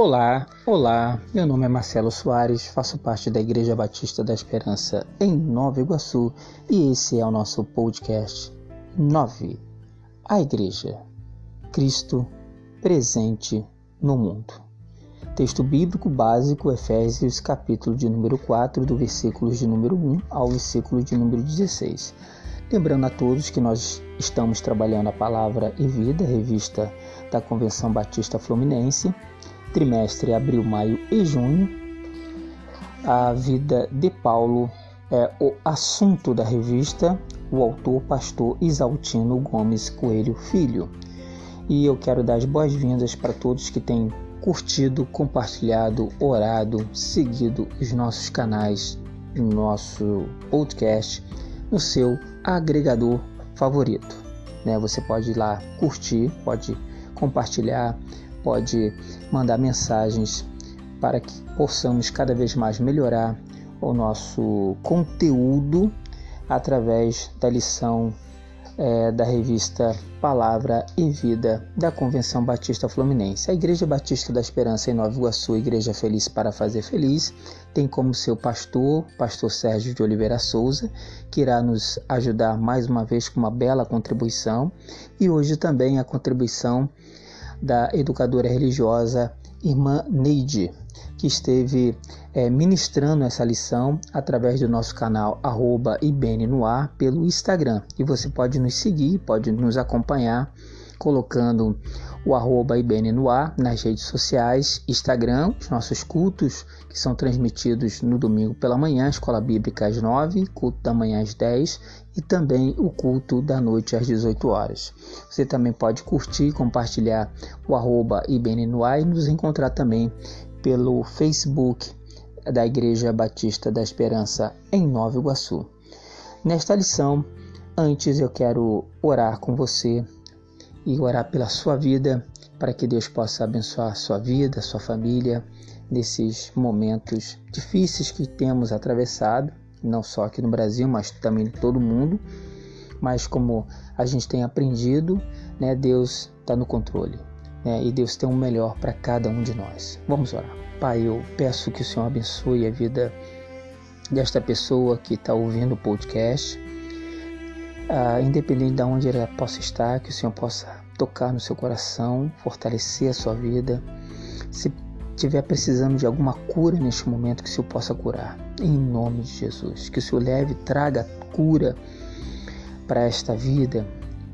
Olá, olá, meu nome é Marcelo Soares, faço parte da Igreja Batista da Esperança em Nova Iguaçu e esse é o nosso podcast 9. A Igreja, Cristo presente no mundo. Texto bíblico básico, Efésios, capítulo de número 4, do versículo de número 1 ao versículo de número 16. Lembrando a todos que nós estamos trabalhando a palavra e vida, revista da Convenção Batista Fluminense, trimestre abril, maio e junho. A vida de Paulo é o assunto da revista, o autor pastor Isaltino Gomes Coelho Filho. E eu quero dar as boas-vindas para todos que têm curtido, compartilhado, orado, seguido os nossos canais, o nosso podcast no seu agregador favorito. Né? Você pode ir lá curtir, pode compartilhar, pode mandar mensagens para que possamos cada vez mais melhorar o nosso conteúdo através da lição é, da revista Palavra e Vida da Convenção Batista Fluminense. A Igreja Batista da Esperança em Nova Iguaçu, Igreja Feliz para Fazer Feliz, tem como seu pastor, pastor Sérgio de Oliveira Souza, que irá nos ajudar mais uma vez com uma bela contribuição e hoje também a contribuição da educadora religiosa irmã Neide, que esteve é, ministrando essa lição através do nosso canal arroba pelo Instagram. E você pode nos seguir, pode nos acompanhar colocando o arroba nas redes sociais, Instagram, os nossos cultos que são transmitidos no domingo pela manhã, Escola Bíblica às 9, culto da manhã às 10 e também o culto da noite às 18 horas. Você também pode curtir, compartilhar o arroba e nos encontrar também pelo Facebook da Igreja Batista da Esperança em Nova Iguaçu. Nesta lição, antes eu quero orar com você e orar pela sua vida, para que Deus possa abençoar a sua vida, a sua família, nesses momentos difíceis que temos atravessado, não só aqui no Brasil, mas também em todo mundo. Mas como a gente tem aprendido, né, Deus está no controle né, e Deus tem o um melhor para cada um de nós. Vamos orar. Pai, eu peço que o Senhor abençoe a vida desta pessoa que está ouvindo o podcast ah, independente de onde ela possa estar, que o Senhor possa tocar no seu coração, fortalecer a sua vida. Se estiver precisando de alguma cura neste momento, que o Senhor possa curar, em nome de Jesus. Que o Senhor leve, traga cura para esta vida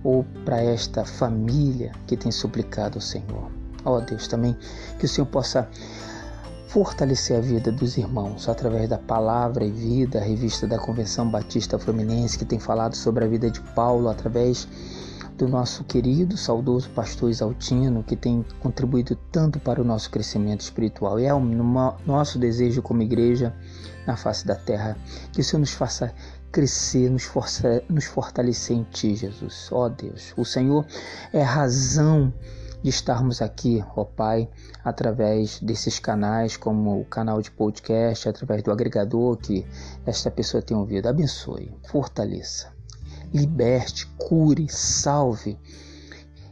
ou para esta família que tem suplicado ao Senhor. Ó oh, Deus, também que o Senhor possa fortalecer a vida dos irmãos através da palavra e vida, a revista da Convenção Batista Fluminense, que tem falado sobre a vida de Paulo, através do nosso querido, saudoso pastor Isaltino, que tem contribuído tanto para o nosso crescimento espiritual. E é o nosso desejo como igreja na face da terra, que o Senhor nos faça crescer, nos, força, nos fortalecer em Ti, Jesus. Ó oh, Deus, o Senhor é razão de estarmos aqui, ó Pai, através desses canais, como o canal de podcast, através do agregador que esta pessoa tem ouvido. Abençoe, fortaleça, liberte, cure, salve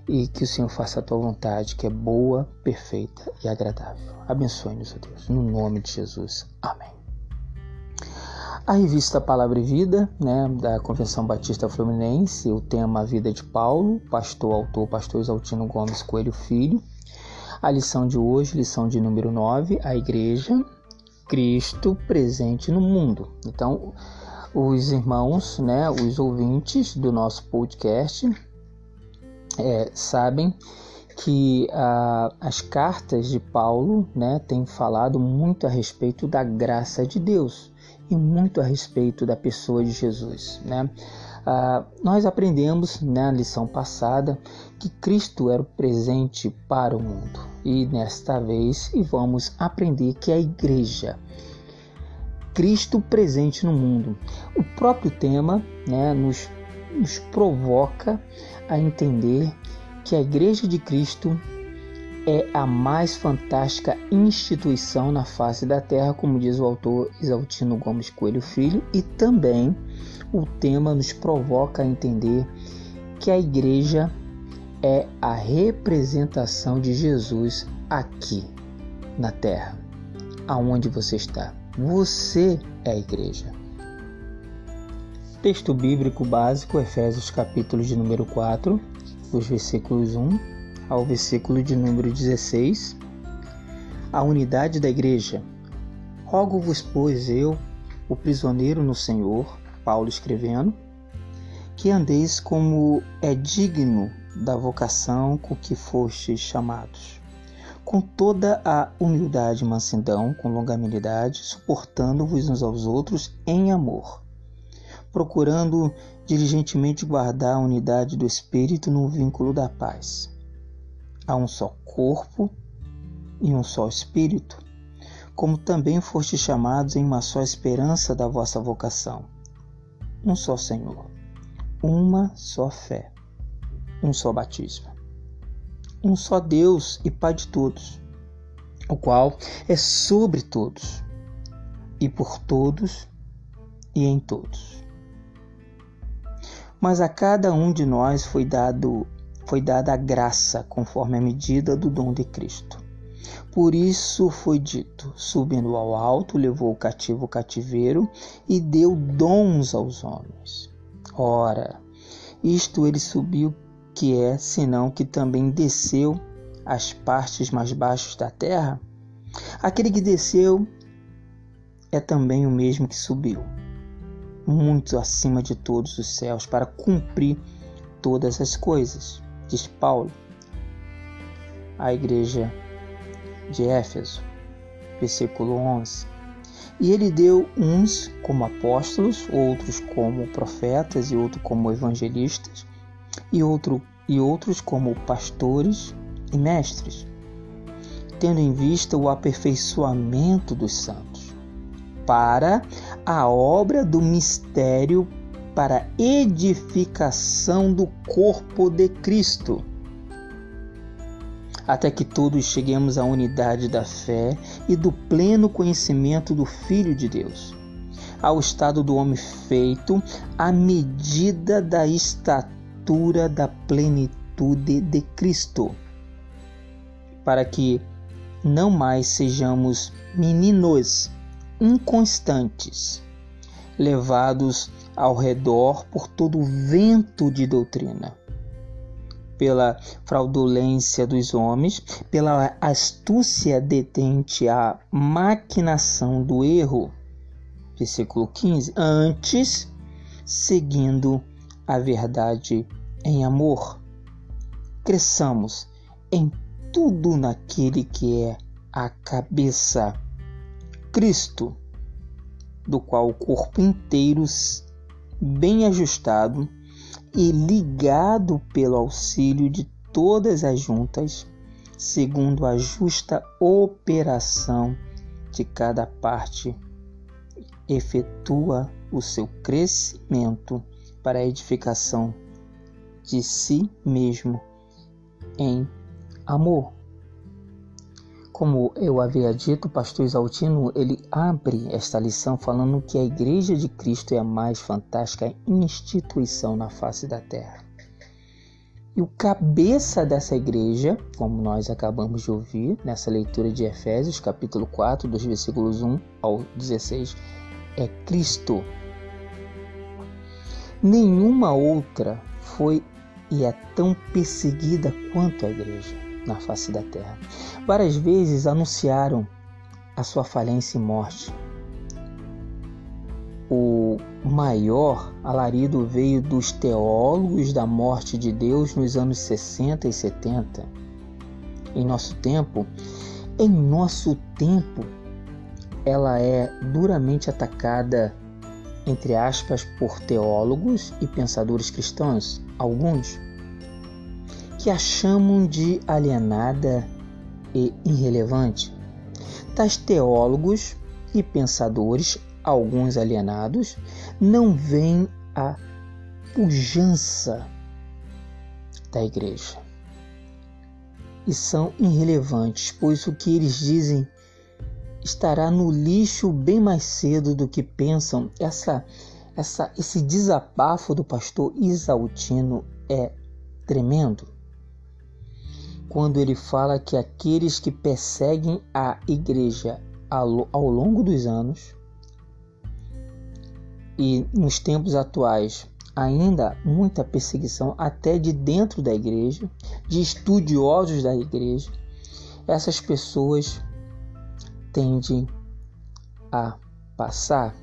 e que o Senhor faça a tua vontade, que é boa, perfeita e agradável. Abençoe-nos, ó Deus, no nome de Jesus. Amém. A revista Palavra e Vida, né, da Convenção Batista Fluminense, o tema Vida de Paulo, pastor, autor, pastor Exaltino Gomes Coelho Filho. A lição de hoje, lição de número 9, a Igreja, Cristo presente no mundo. Então, os irmãos, né, os ouvintes do nosso podcast é, sabem que ah, as cartas de Paulo né, têm falado muito a respeito da graça de Deus e muito a respeito da pessoa de Jesus. Né? Ah, nós aprendemos na lição passada que Cristo era o presente para o mundo e nesta vez vamos aprender que a igreja Cristo presente no mundo. O próprio tema né, nos, nos provoca a entender que a Igreja de Cristo é a mais fantástica instituição na face da Terra, como diz o autor Isaltino Gomes Coelho Filho, e também o tema nos provoca a entender que a igreja é a representação de Jesus aqui na terra, aonde você está. Você é a igreja. Texto bíblico básico, Efésios capítulo de número 4, dos versículos 1 ao versículo de número 16. A unidade da igreja. Rogo-vos, pois, eu, o prisioneiro no Senhor, Paulo escrevendo, que andeis como é digno da vocação com que fostes chamados, com toda a humildade e mansidão, com longanimidade, suportando-vos uns aos outros em amor, procurando diligentemente guardar a unidade do Espírito no vínculo da paz. Há um só corpo e um só Espírito, como também fostes chamados em uma só esperança da vossa vocação. Um só Senhor, uma só fé, um só batismo, um só Deus e Pai de todos, o qual é sobre todos e por todos e em todos. Mas a cada um de nós foi dado foi dada a graça conforme a medida do dom de Cristo. Por isso foi dito: subindo ao alto, levou o cativo o cativeiro e deu dons aos homens. Ora, isto ele subiu, que é, senão que também desceu às partes mais baixas da terra? Aquele que desceu é também o mesmo que subiu, muito acima de todos os céus, para cumprir todas as coisas, diz Paulo. A igreja de Éfeso, versículo 11. E ele deu uns como apóstolos, outros como profetas e outros como evangelistas, e, outro, e outros como pastores e mestres, tendo em vista o aperfeiçoamento dos santos, para a obra do mistério para edificação do corpo de Cristo. Até que todos cheguemos à unidade da fé e do pleno conhecimento do Filho de Deus, ao estado do homem feito à medida da estatura da plenitude de Cristo, para que não mais sejamos meninos inconstantes, levados ao redor por todo vento de doutrina pela fraudulência dos homens, pela astúcia detente à maquinação do erro. Versículo 15. Antes, seguindo a verdade em amor, cresçamos em tudo naquele que é a cabeça, Cristo, do qual o corpo inteiro, bem ajustado, e ligado pelo auxílio de todas as juntas, segundo a justa operação de cada parte, efetua o seu crescimento para a edificação de si mesmo em amor. Como eu havia dito, o pastor Exaltino ele abre esta lição falando que a Igreja de Cristo é a mais fantástica instituição na face da terra. E o cabeça dessa igreja, como nós acabamos de ouvir nessa leitura de Efésios, capítulo 4, dos versículos 1 ao 16, é Cristo. Nenhuma outra foi e é tão perseguida quanto a igreja na face da terra. Várias vezes anunciaram a sua falência e morte. O maior alarido veio dos teólogos da morte de Deus nos anos 60 e 70. Em nosso tempo, em nosso tempo, ela é duramente atacada, entre aspas, por teólogos e pensadores cristãos, alguns que a chamam de alienada e irrelevante. Tais teólogos e pensadores, alguns alienados, não veem a pujança da igreja e são irrelevantes, pois o que eles dizem estará no lixo bem mais cedo do que pensam. Essa, essa, esse desabafo do pastor Isaltino é tremendo. quando ele fala que aqueles que perseguem a igreja ao longo dos anos e nos tempos atuais ainda muita perseguição até de dentro da igreja, de estudiosos da igreja, essas pessoas tendem a passar,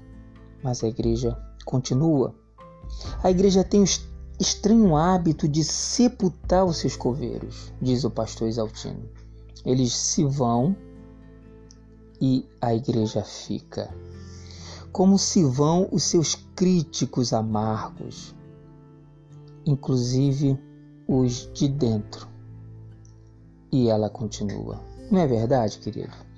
mas a igreja continua. A igreja tem o estranho hábito de sepultar os seus coveiros, diz o pastor Exaltino. Eles se vão e a igreja fica. Como se vão os seus críticos amargos, inclusive os de dentro. E ela continua. Não é verdade, querido?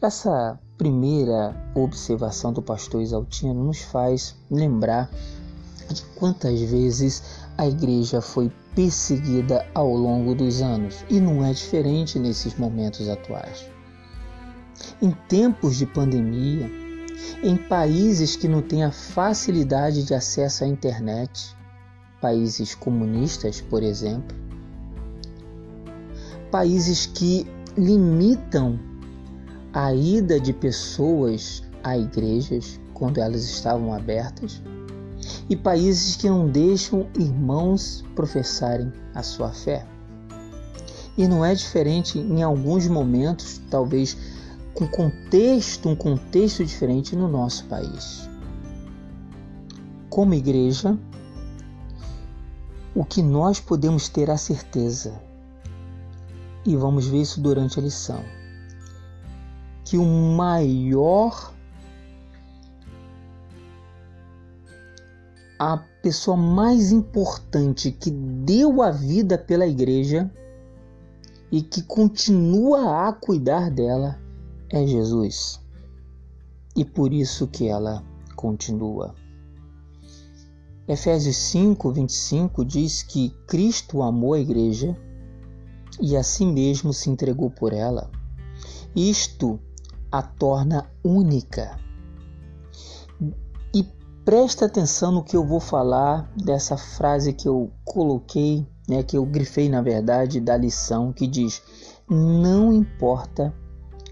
Essa primeira observação do pastor Exaltino nos faz lembrar de quantas vezes a igreja foi perseguida ao longo dos anos e não é diferente nesses momentos atuais. Em tempos de pandemia, em países que não têm a facilidade de acesso à internet, países comunistas, por exemplo, países que limitam a ida de pessoas a igrejas quando elas estavam abertas e países que não deixam irmãos professarem a sua fé. E não é diferente em alguns momentos, talvez com contexto, um contexto diferente no nosso país. Como igreja, o que nós podemos ter a certeza, e vamos ver isso durante a lição, que o maior a pessoa mais importante que deu a vida pela igreja e que continua a cuidar dela é Jesus. E por isso que ela continua. Efésios 5, 25 diz que Cristo amou a igreja e a si mesmo se entregou por ela. Isto a torna única Presta atenção no que eu vou falar dessa frase que eu coloquei, né, que eu grifei na verdade da lição que diz: não importa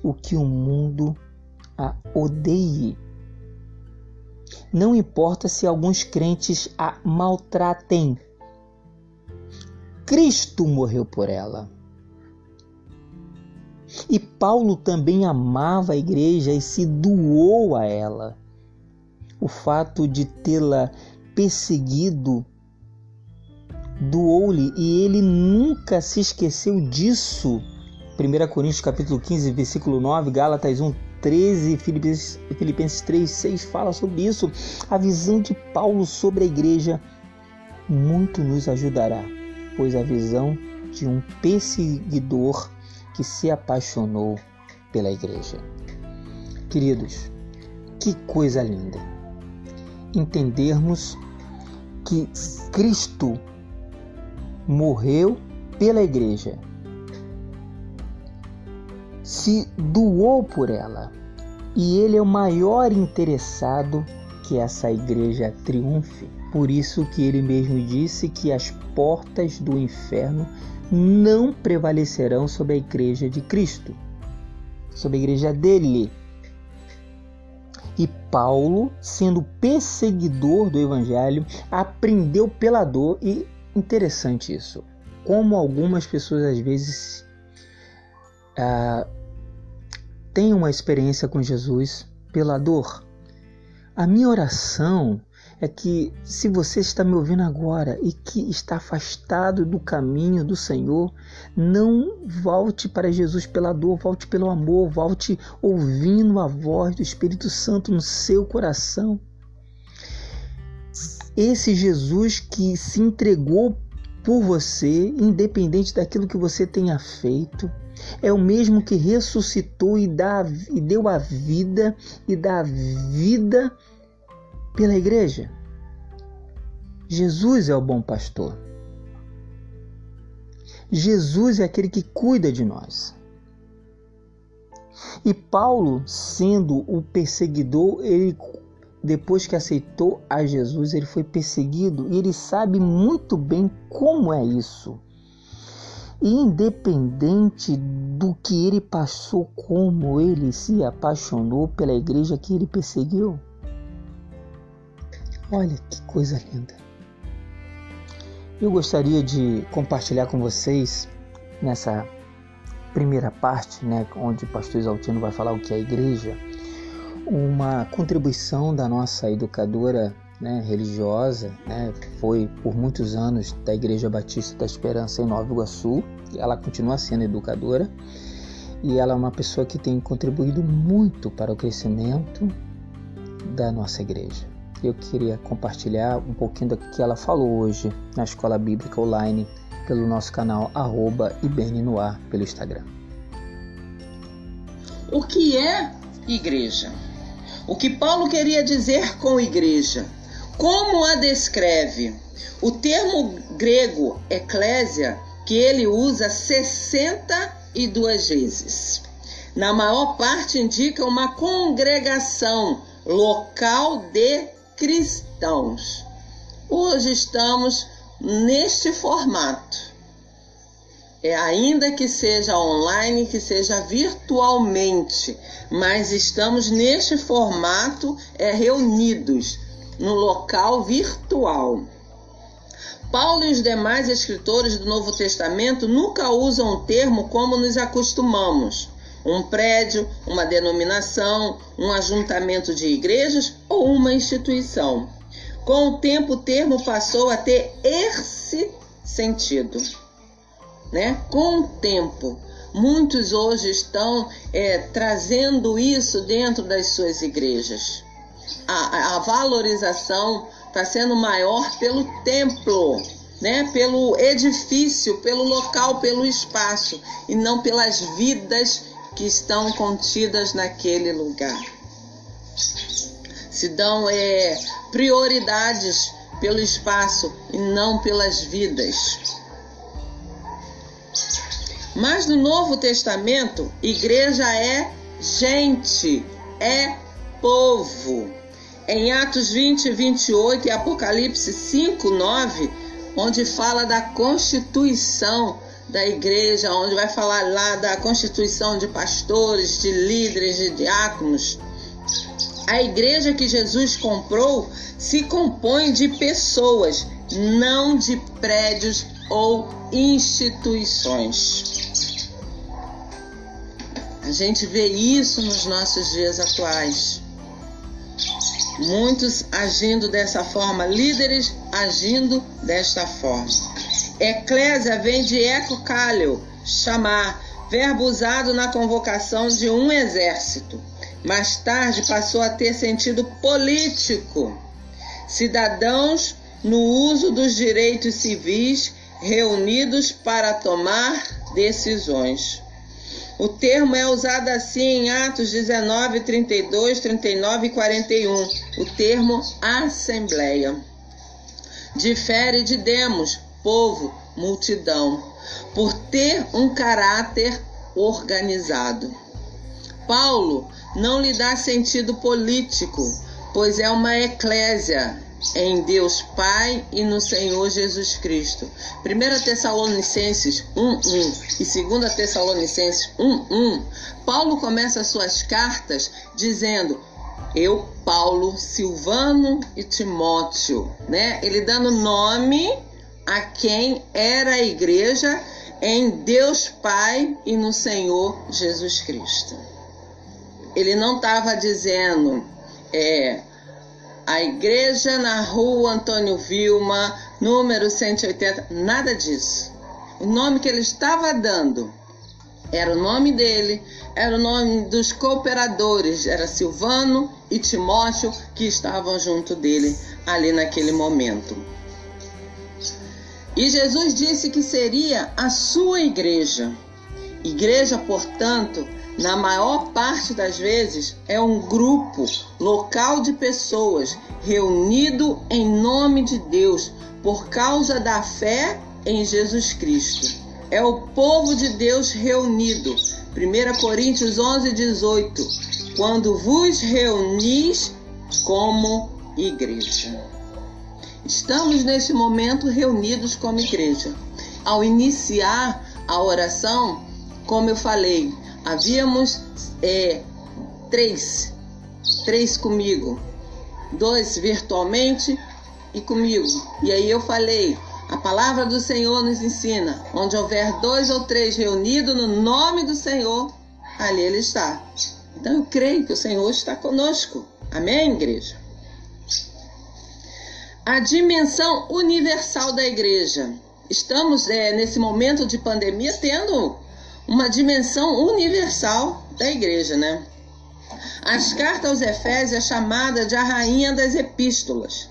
o que o mundo a odeie. Não importa se alguns crentes a maltratem. Cristo morreu por ela. E Paulo também amava a igreja e se doou a ela o fato de tê-la perseguido doou-lhe e ele nunca se esqueceu disso. 1 Coríntios capítulo 15, versículo 9, Gálatas 1, 13, Filipenses, Filipenses 3, 6 fala sobre isso. A visão de Paulo sobre a igreja muito nos ajudará, pois a visão de um perseguidor que se apaixonou pela igreja. Queridos, que coisa linda! entendermos que Cristo morreu pela igreja, se doou por ela e ele é o maior interessado que essa igreja triunfe. Por isso que ele mesmo disse que as portas do inferno não prevalecerão sobre a igreja de Cristo, sobre a igreja dele. E Paulo, sendo perseguidor do evangelho, aprendeu pela dor e interessante isso. Como algumas pessoas às vezes ah, têm uma experiência com Jesus pela dor. A minha oração é que se você está me ouvindo agora e que está afastado do caminho do Senhor, não volte para Jesus pela dor, volte pelo amor, volte ouvindo a voz do Espírito Santo no seu coração. Esse Jesus que se entregou por você, independente daquilo que você tenha feito, é o mesmo que ressuscitou e, dá, e deu a vida e dá vida pela igreja. Jesus é o bom pastor. Jesus é aquele que cuida de nós. E Paulo, sendo o perseguidor, ele depois que aceitou a Jesus, ele foi perseguido e ele sabe muito bem como é isso. E independente do que ele passou, como ele se apaixonou pela igreja que ele perseguiu. Olha que coisa linda. Eu gostaria de compartilhar com vocês nessa primeira parte, né, onde o pastor Exaltino vai falar o que é a igreja, uma contribuição da nossa educadora né, religiosa, né, foi por muitos anos da Igreja Batista da Esperança em Nova Iguaçu, ela continua sendo educadora e ela é uma pessoa que tem contribuído muito para o crescimento da nossa igreja. Eu queria compartilhar um pouquinho do que ela falou hoje na Escola Bíblica Online pelo nosso canal arroba pelo Instagram. O que é igreja? O que Paulo queria dizer com igreja? Como a descreve? O termo grego eclésia, que ele usa 62 vezes. Na maior parte indica uma congregação local de cristãos. Hoje estamos neste formato. É, ainda que seja online, que seja virtualmente, mas estamos neste formato é, reunidos no local virtual. Paulo e os demais escritores do Novo Testamento nunca usam o termo como nos acostumamos. Um prédio, uma denominação, um ajuntamento de igrejas ou uma instituição. Com o tempo, o termo passou a ter esse sentido. Né? Com o tempo, muitos hoje estão é, trazendo isso dentro das suas igrejas a, a valorização está sendo maior pelo templo, né? pelo edifício, pelo local, pelo espaço, e não pelas vidas que estão contidas naquele lugar. Se dão é, prioridades pelo espaço e não pelas vidas. Mas no Novo Testamento, igreja é gente, é povo em Atos 20, 28 e Apocalipse 5, 9, onde fala da constituição da igreja, onde vai falar lá da constituição de pastores, de líderes, de diáconos. A igreja que Jesus comprou se compõe de pessoas, não de prédios ou instituições. A gente vê isso nos nossos dias atuais. Muitos agindo dessa forma, líderes agindo desta forma. Eclésia vem de ecocalio, chamar, verbo usado na convocação de um exército. Mais tarde passou a ter sentido político. Cidadãos no uso dos direitos civis reunidos para tomar decisões. O termo é usado assim em Atos 19, 32, 39 e 41. O termo assembleia. Difere de demos, povo, multidão, por ter um caráter organizado. Paulo não lhe dá sentido político, pois é uma eclésia, em Deus Pai e no Senhor Jesus Cristo. 1 Tessalonicenses 1:1 e 2 Tessalonicenses 1:1, Paulo começa suas cartas dizendo: eu, Paulo, Silvano e Timóteo, né? Ele dando nome a quem era a igreja em Deus Pai e no Senhor Jesus Cristo. Ele não estava dizendo é, a igreja na rua Antônio Vilma, número 180, nada disso. O nome que ele estava dando era o nome dele, era o nome dos cooperadores, era Silvano e Timóteo que estavam junto dele ali naquele momento. E Jesus disse que seria a sua igreja. Igreja, portanto, na maior parte das vezes, é um grupo local de pessoas reunido em nome de Deus por causa da fé em Jesus Cristo. É o povo de Deus reunido. 1 Coríntios 11, 18. Quando vos reunis como igreja. Estamos nesse momento reunidos como igreja. Ao iniciar a oração, como eu falei, havíamos é, três, três comigo, dois virtualmente e comigo. E aí eu falei, a palavra do Senhor nos ensina: onde houver dois ou três reunidos no nome do Senhor, ali Ele está. Então eu creio que o Senhor está conosco. Amém, igreja? A dimensão universal da igreja. Estamos é, nesse momento de pandemia tendo uma dimensão universal da igreja, né? As cartas aos Efésios é chamada de a rainha das epístolas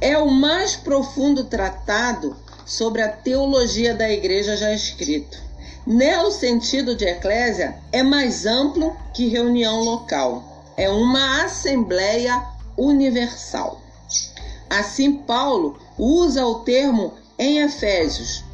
é o mais profundo tratado sobre a teologia da igreja já escrito. Nele, o sentido de eclésia é mais amplo que reunião local. É uma assembleia universal. Assim, Paulo usa o termo em Efésios.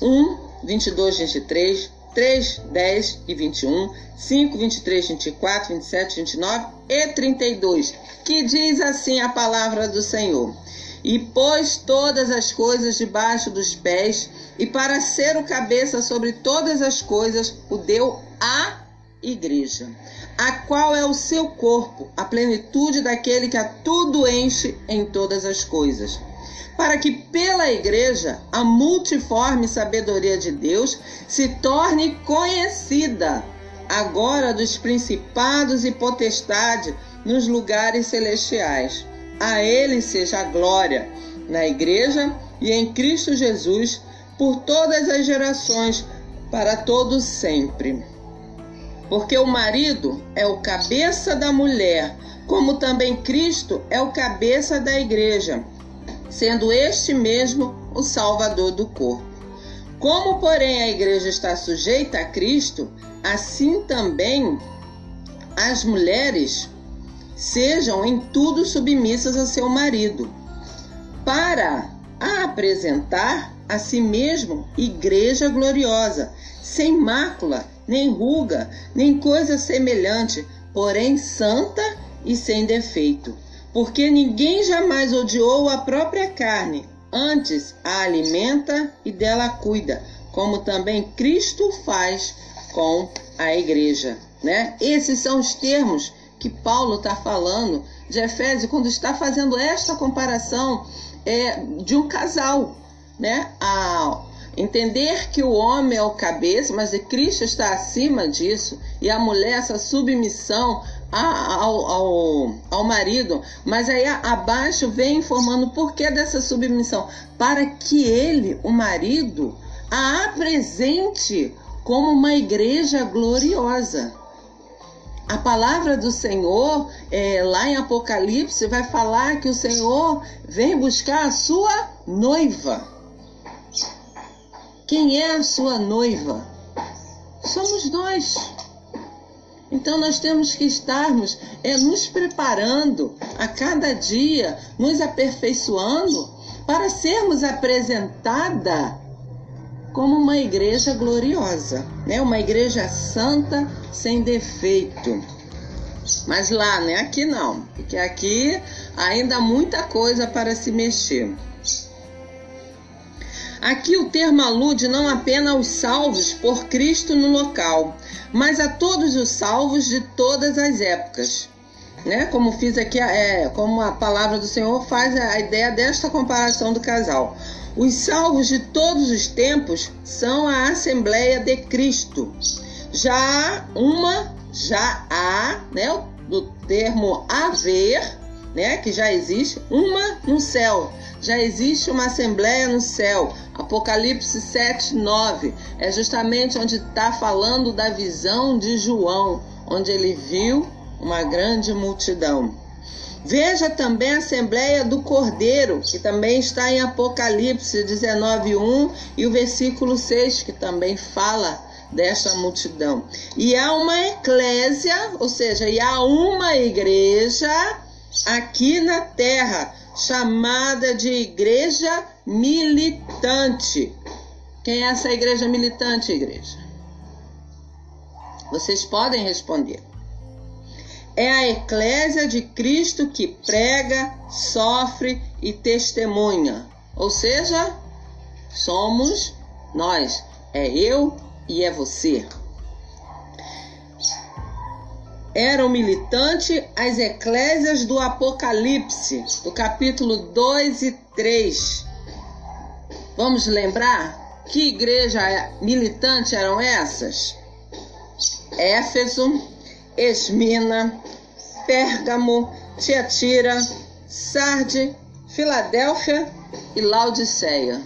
1, 22, 23, 3, 10 e 21, 5, 23, 24, 27, 29 e 32, que diz assim a palavra do Senhor. E pôs todas as coisas debaixo dos pés, e para ser o cabeça sobre todas as coisas, o deu à igreja, a qual é o seu corpo, a plenitude daquele que a tudo enche em todas as coisas. Para que pela igreja a multiforme sabedoria de Deus se torne conhecida agora dos principados e potestades nos lugares celestiais a Ele seja a glória na Igreja e em Cristo Jesus por todas as gerações, para todos sempre. Porque o marido é o cabeça da mulher, como também Cristo é o cabeça da igreja, sendo este mesmo o Salvador do corpo. Como, porém, a igreja está sujeita a Cristo, assim também as mulheres sejam em tudo submissas a seu marido, para apresentar a si mesmo igreja gloriosa, sem mácula, nem ruga, nem coisa semelhante, porém santa e sem defeito. Porque ninguém jamais odiou a própria carne, antes a alimenta e dela cuida, como também Cristo faz com a igreja, né? Esses são os termos que Paulo está falando de Efésio quando está fazendo esta comparação é, de um casal, né? A entender que o homem é o cabeça, mas Cristo está acima disso e a mulher essa submissão ao, ao, ao marido, mas aí abaixo vem informando o porquê dessa submissão, para que ele, o marido, a apresente como uma igreja gloriosa. A palavra do Senhor, é, lá em Apocalipse, vai falar que o Senhor vem buscar a sua noiva. Quem é a sua noiva? Somos nós. Então nós temos que estarmos é, nos preparando a cada dia, nos aperfeiçoando para sermos apresentada como uma igreja gloriosa, né? Uma igreja santa sem defeito. Mas lá, né? Aqui não, porque aqui ainda há muita coisa para se mexer. Aqui o termo alude não apenas aos salvos por Cristo no local, mas a todos os salvos de todas as épocas. Né? Como fiz aqui, é, como a palavra do Senhor faz a ideia desta comparação do casal. Os salvos de todos os tempos são a Assembleia de Cristo. Já há uma, já há, né, do termo haver, né, que já existe, uma no céu. Já existe uma Assembleia no céu. Apocalipse 7, 9 é justamente onde está falando da visão de João, onde ele viu uma grande multidão. Veja também a Assembleia do Cordeiro, que também está em Apocalipse 19:1 e o versículo 6, que também fala desta multidão. E há uma eclésia, ou seja, e há uma igreja aqui na terra, chamada de igreja militante. Quem é essa igreja militante, igreja? Vocês podem responder é a eclésia de Cristo que prega, sofre e testemunha. Ou seja, somos nós, é eu e é você. Eram militantes as eclésias do Apocalipse, do capítulo 2 e 3. Vamos lembrar que igreja militante eram essas? Éfeso, Esmina, Pérgamo, Tiatira, Sarde, Filadélfia e Laodiceia,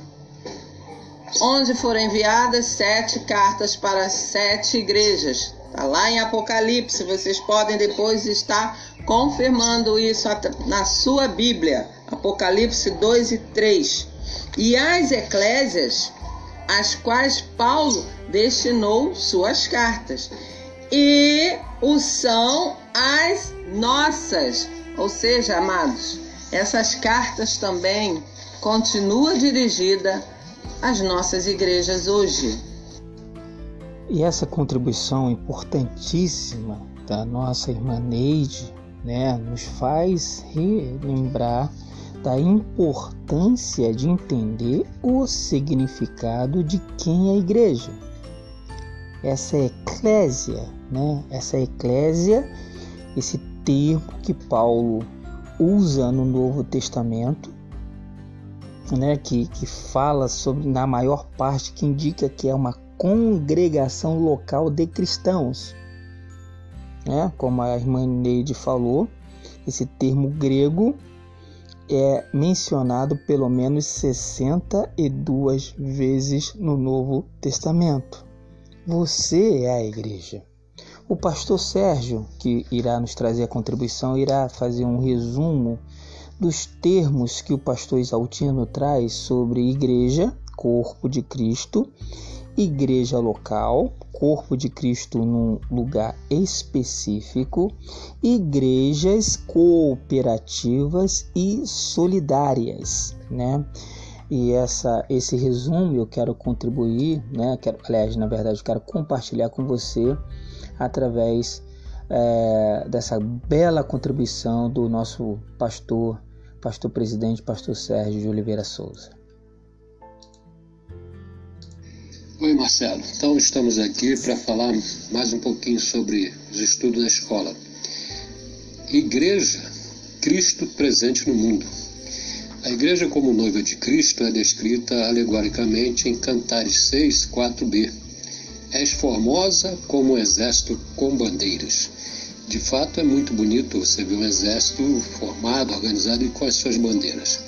onde foram enviadas sete cartas para sete igrejas. Está lá em Apocalipse, vocês podem depois estar confirmando isso na sua Bíblia, Apocalipse 2 e 3. E as eclésias, às quais Paulo destinou suas cartas. E o são as nossas, ou seja, amados, essas cartas também continuam dirigidas às nossas igrejas hoje. E essa contribuição importantíssima da nossa irmã Neide né, nos faz relembrar da importância de entender o significado de quem é a igreja. Essa eclésia, né? Essa eclésia, esse termo que Paulo usa no Novo Testamento, né, que, que fala sobre, na maior parte, que indica que é uma congregação local de cristãos. Né? Como a irmã Neide falou, esse termo grego é mencionado pelo menos 62 vezes no Novo Testamento. Você é a igreja. O pastor Sérgio, que irá nos trazer a contribuição, irá fazer um resumo dos termos que o pastor Exaltino traz sobre igreja, corpo de Cristo, igreja local, corpo de Cristo num lugar específico, igrejas cooperativas e solidárias, né? E essa, esse resumo eu quero contribuir, né? Quero, aliás, na verdade, quero compartilhar com você através é, dessa bela contribuição do nosso pastor, pastor presidente, pastor Sérgio de Oliveira Souza. Oi, Marcelo. Então, estamos aqui para falar mais um pouquinho sobre os estudos da escola. Igreja, Cristo presente no mundo. A igreja como noiva de Cristo é descrita alegoricamente em Cantares 6, 4b És formosa como um exército com bandeiras. De fato, é muito bonito você ver um exército formado, organizado e com as suas bandeiras.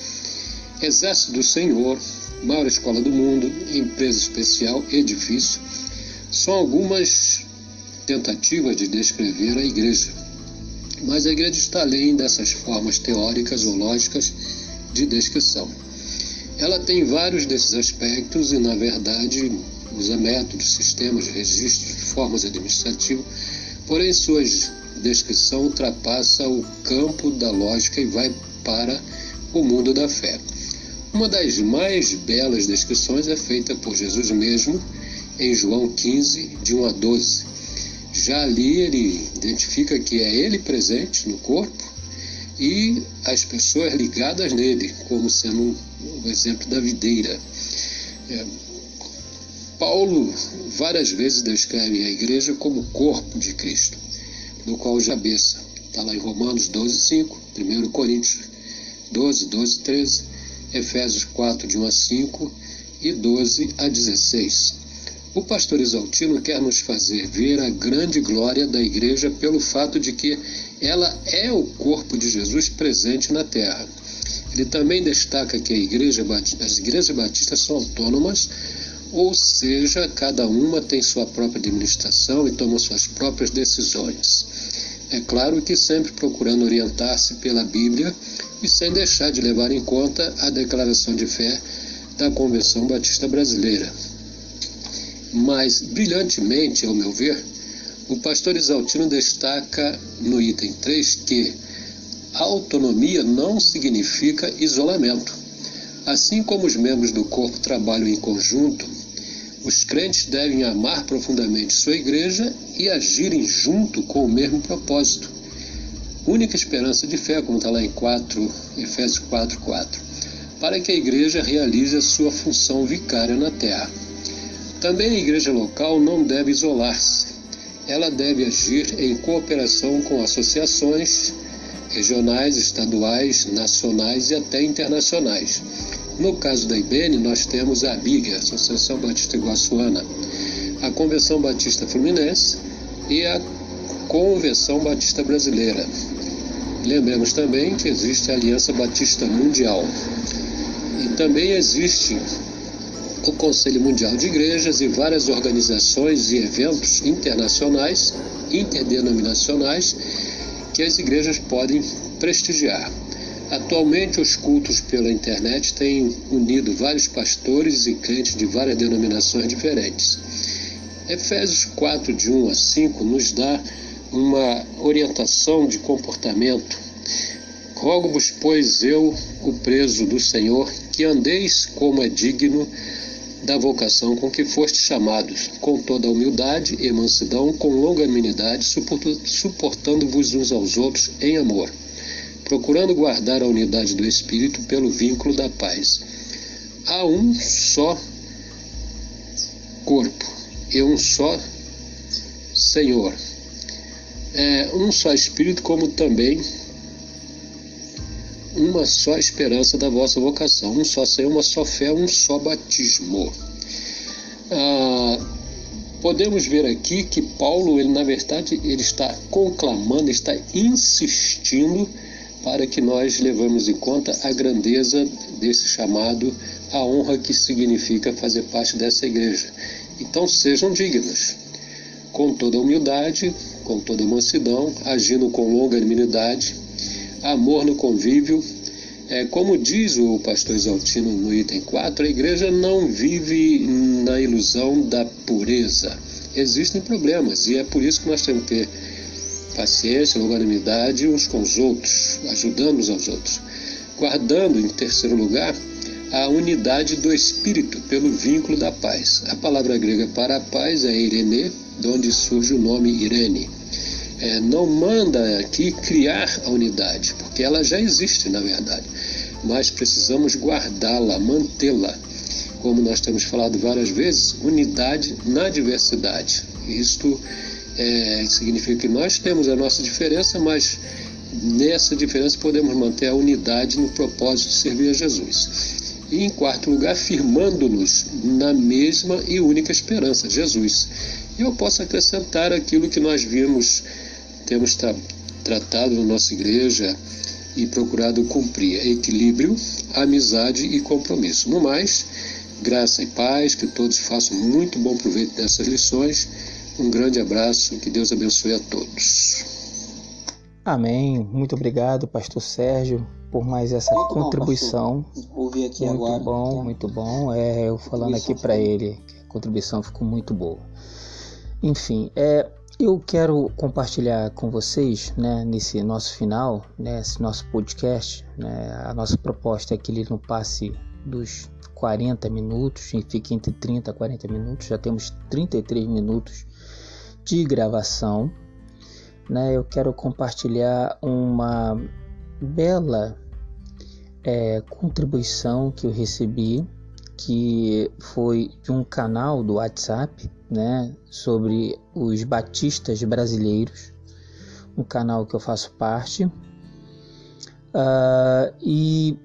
Exército do Senhor, maior escola do mundo, empresa especial, edifício, são algumas tentativas de descrever a igreja. Mas a igreja está além dessas formas teóricas ou lógicas de descrição. Ela tem vários desses aspectos e, na verdade, usa métodos, sistemas de registro, formas administrativas, porém sua descrição ultrapassa o campo da lógica e vai para o mundo da fé. Uma das mais belas descrições é feita por Jesus mesmo em João 15, de 1 a 12. Já ali ele identifica que é ele presente no corpo e as pessoas ligadas nele, como sendo um, exemplo da videira. É, Paulo várias vezes descreve a igreja como corpo de Cristo, do qual cabeça. Está lá em Romanos 12, 5, 1 Coríntios 12, 12, 13, Efésios 4, de 1 a 5 e 12 a 16. O pastor Exaltino quer nos fazer ver a grande glória da igreja pelo fato de que ela é o corpo de Jesus presente na terra. Ele também destaca que igreja, as igrejas batistas são autônomas, ou seja, cada uma tem sua própria administração e toma suas próprias decisões. É claro que sempre procurando orientar-se pela Bíblia e sem deixar de levar em conta a declaração de fé da Convenção Batista Brasileira. Mas, brilhantemente, ao meu ver, o pastor Isaltino destaca no item 3 que autonomia não significa isolamento. Assim como os membros do corpo trabalham em conjunto, os crentes devem amar profundamente sua igreja e agirem junto com o mesmo propósito. Única esperança de fé, como está lá em 4, Efésios 4, 4, para que a igreja realize a sua função vicária na terra. Também a igreja local não deve isolar-se. Ela deve agir em cooperação com associações regionais, estaduais, nacionais e até internacionais. No caso da IBN, nós temos a ABIG, Associação Batista Iguaçuana, a Convenção Batista Fluminense e a Convenção Batista Brasileira. Lembremos também que existe a Aliança Batista Mundial. E também existe o Conselho Mundial de Igrejas e várias organizações e eventos internacionais, interdenominacionais, que as igrejas podem prestigiar. Atualmente, os cultos pela internet têm unido vários pastores e crentes de várias denominações diferentes. Efésios 4, de 1 a 5, nos dá uma orientação de comportamento. Rogo-vos, pois eu, o preso do Senhor, que andeis como é digno da vocação com que foste chamados, com toda humildade e mansidão, com longanimidade, suportando-vos uns aos outros em amor, procurando guardar a unidade do Espírito pelo vínculo da paz. Há um só corpo e um só Senhor. É um só Espírito, como também uma só esperança da vossa vocação, um só Senhor, uma só fé, um só batismo. Ah, podemos ver aqui que Paulo, ele na verdade, ele está conclamando, está insistindo para que nós levemos em conta a grandeza desse chamado, a honra que significa fazer parte dessa igreja. Então sejam dignos, com toda humildade, com toda mansidão, agindo com longanimidade, amor no convívio. É, como diz o pastor Exaltino no item 4, a igreja não vive na ilusão da pureza. Existem problemas e é por isso que nós temos que ter paciência, longanimidade uns com os outros, ajudando uns aos outros. Guardando, em terceiro lugar, a unidade do espírito pelo vínculo da paz. A palavra grega para a paz é Irene, de onde surge o nome Irene é, não manda aqui criar a unidade, porque ela já existe na verdade, mas precisamos guardá-la, mantê-la. Como nós temos falado várias vezes, unidade na diversidade. Isto é, significa que nós temos a nossa diferença, mas nessa diferença podemos manter a unidade no propósito de servir a Jesus. E em quarto lugar, firmando-nos na mesma e única esperança, Jesus. E eu posso acrescentar aquilo que nós vimos temos tra tratado na nossa igreja e procurado cumprir equilíbrio, amizade e compromisso. No mais, graça e paz, que todos façam muito bom proveito dessas lições. Um grande abraço, que Deus abençoe a todos. Amém. Muito obrigado, Pastor Sérgio, por mais essa muito contribuição. Bom, Ouvir aqui muito agora. bom, tá? muito bom. É, eu falando aqui para ele, a contribuição ficou muito boa. Enfim, é, eu quero compartilhar com vocês, né, nesse nosso final, né, esse nosso podcast, né, a nossa proposta é que ele não passe dos 40 minutos e fique entre 30 a 40 minutos. Já temos 33 minutos de gravação. Né, eu quero compartilhar uma bela é, contribuição que eu recebi, que foi de um canal do WhatsApp né, sobre os batistas brasileiros, um canal que eu faço parte. Uh, e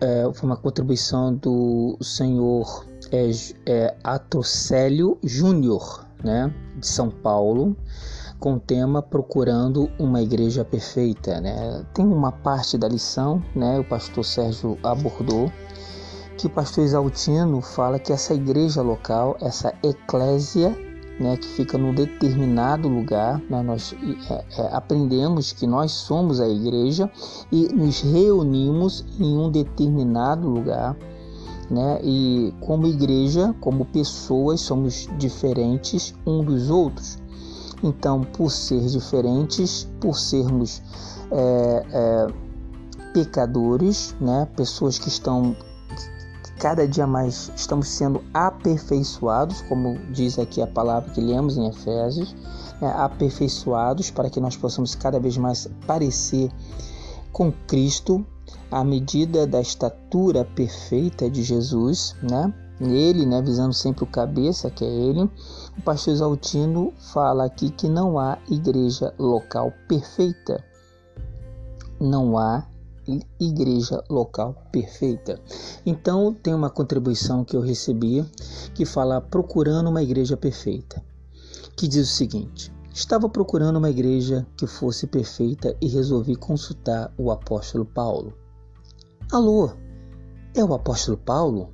é, foi uma contribuição do senhor é, é, Atrocélio Júnior, né, de São Paulo, com o tema Procurando uma Igreja Perfeita. Né? Tem uma parte da lição, né, o pastor Sérgio abordou, que o pastor Exaltino fala que essa igreja local, essa eclésia, né, que fica num determinado lugar, né, nós é, é, aprendemos que nós somos a igreja e nos reunimos em um determinado lugar, né, e como igreja, como pessoas, somos diferentes um dos outros. Então, por ser diferentes, por sermos é, é pecadores, né, pessoas que estão cada dia mais estamos sendo aperfeiçoados, como diz aqui a palavra que lemos em Efésios, né, aperfeiçoados para que nós possamos cada vez mais parecer com Cristo à medida da estatura perfeita de Jesus, né? ele, né, visando sempre o cabeça, que é ele, o pastor Exaltino fala aqui que não há igreja local perfeita. Não há igreja local perfeita. Então, tem uma contribuição que eu recebi que fala procurando uma igreja perfeita, que diz o seguinte: Estava procurando uma igreja que fosse perfeita e resolvi consultar o apóstolo Paulo. Alô, é o apóstolo Paulo?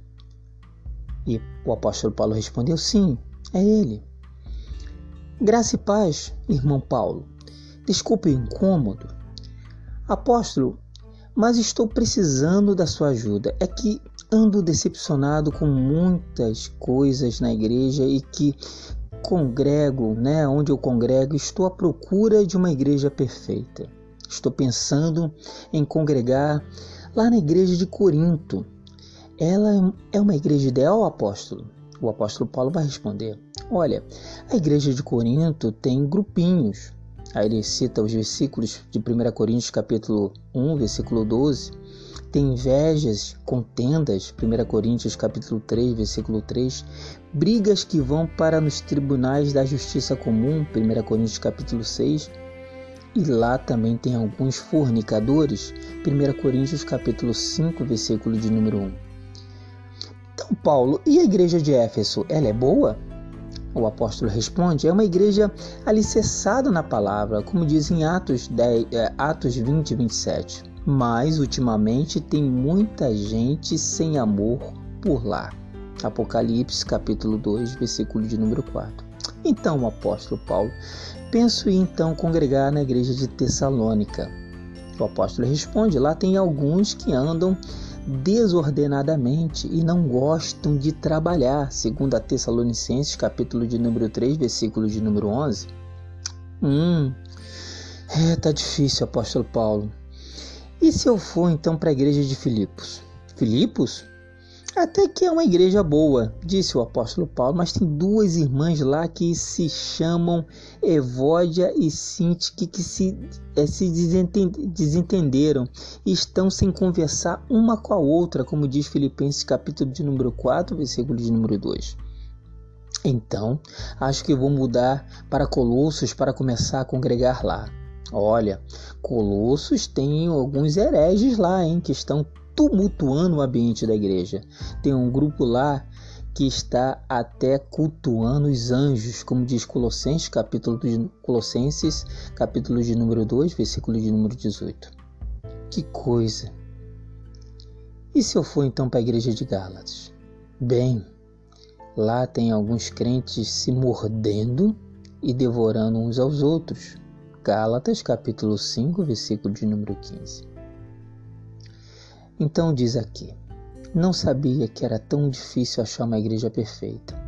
E o apóstolo Paulo respondeu: Sim, é ele. Graça e paz, irmão Paulo. Desculpe o incômodo. Apóstolo, mas estou precisando da sua ajuda. É que ando decepcionado com muitas coisas na igreja e que congrego, né, onde eu congrego, estou à procura de uma igreja perfeita. Estou pensando em congregar lá na igreja de Corinto. Ela é uma igreja ideal, apóstolo? O apóstolo Paulo vai responder: Olha, a igreja de Corinto tem grupinhos, Aí ele cita os versículos de 1 Coríntios capítulo 1, versículo 12. Tem invejas, contendas, 1 Coríntios capítulo 3, versículo 3. Brigas que vão para nos tribunais da justiça comum, 1 Coríntios capítulo 6. E lá também tem alguns fornicadores, 1 Coríntios capítulo 5, versículo de número 1. Então, Paulo, e a igreja de Éfeso, ela é boa? O apóstolo responde: é uma igreja alicerçada na palavra, como diz em Atos, 10, é, Atos 20 e 27. Mas, ultimamente, tem muita gente sem amor por lá. Apocalipse, capítulo 2, versículo de número 4. Então, o apóstolo Paulo, penso em então congregar na igreja de Tessalônica. O apóstolo responde: lá tem alguns que andam desordenadamente e não gostam de trabalhar, segundo a Tessalonicenses, capítulo de número 3, versículo de número 11. Hum, é, tá difícil, apóstolo Paulo. E se eu for então para a igreja de Filipos? Filipos? Até que é uma igreja boa, disse o apóstolo Paulo, mas tem duas irmãs lá que se chamam Evódia e Sintique que se, é, se desentenderam e estão sem conversar uma com a outra, como diz Filipenses capítulo de número 4, versículo de número 2. Então, acho que vou mudar para Colossos para começar a congregar lá. Olha, Colossos tem alguns hereges lá, hein, que estão tumultuando o ambiente da igreja. Tem um grupo lá que está até cultuando os anjos, como diz Colossenses, capítulo de Colossenses, capítulo de número 2, versículo de número 18. Que coisa! E se eu for então para a igreja de Gálatas? Bem, lá tem alguns crentes se mordendo e devorando uns aos outros. Gálatas, capítulo 5, versículo de número 15. Então diz aqui: Não sabia que era tão difícil achar uma igreja perfeita.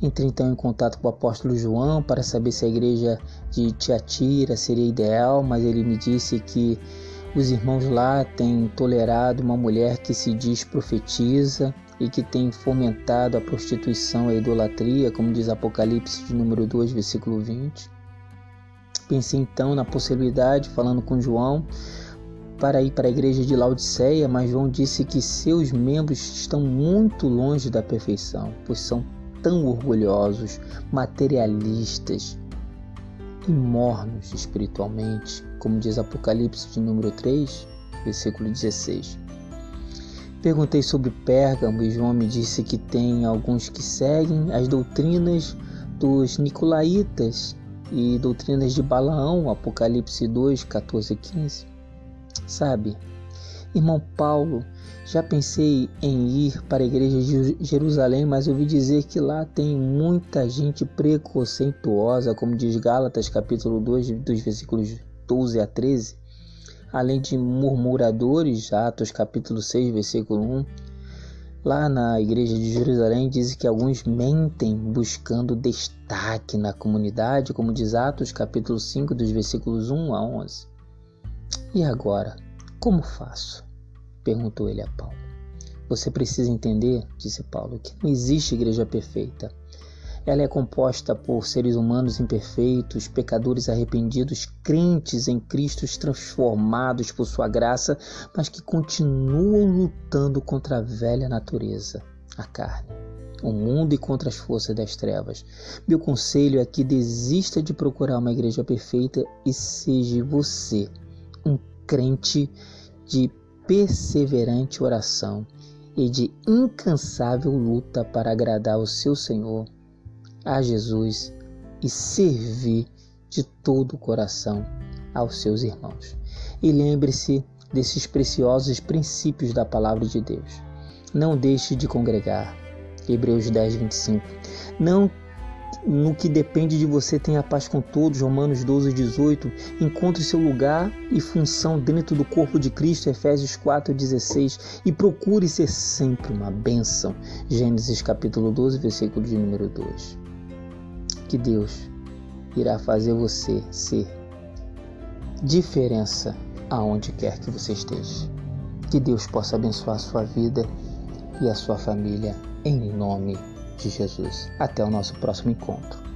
Entrei então em contato com o apóstolo João para saber se a igreja de Tiatira seria ideal, mas ele me disse que os irmãos lá têm tolerado uma mulher que se diz profetiza e que tem fomentado a prostituição e a idolatria, como diz Apocalipse de número 2, versículo 20. Pensei então na possibilidade, falando com João, para ir para a igreja de Laodiceia, mas João disse que seus membros estão muito longe da perfeição, pois são tão orgulhosos, materialistas e mornos espiritualmente, como diz Apocalipse de número 3, versículo 16. Perguntei sobre Pérgamo e João me disse que tem alguns que seguem as doutrinas dos Nicolaitas e doutrinas de Balaão, Apocalipse 2, 14 e 15. Sabe, irmão Paulo, já pensei em ir para a igreja de Jerusalém, mas ouvi dizer que lá tem muita gente preconceituosa, como diz Gálatas capítulo 2, dos versículos 12 a 13, além de murmuradores, Atos capítulo 6, versículo 1. Lá na igreja de Jerusalém diz que alguns mentem buscando destaque na comunidade, como diz Atos capítulo 5, dos versículos 1 a 11. E agora, como faço? perguntou ele a Paulo. Você precisa entender, disse Paulo, que não existe igreja perfeita. Ela é composta por seres humanos imperfeitos, pecadores arrependidos, crentes em Cristo transformados por sua graça, mas que continuam lutando contra a velha natureza. a carne, o mundo e contra as forças das trevas. Meu conselho é que desista de procurar uma igreja perfeita e seja você crente de perseverante oração e de incansável luta para agradar o seu Senhor, a Jesus e servir de todo o coração aos seus irmãos. E lembre-se desses preciosos princípios da palavra de Deus. Não deixe de congregar. Hebreus 10, 25. Não no que depende de você tenha paz com todos, Romanos 12, 18. Encontre seu lugar e função dentro do corpo de Cristo, Efésios 4, 16. E procure ser sempre uma bênção, Gênesis capítulo 12, versículo de número 2. Que Deus irá fazer você ser diferença aonde quer que você esteja. Que Deus possa abençoar a sua vida e a sua família em nome de Jesus. Até o nosso próximo encontro.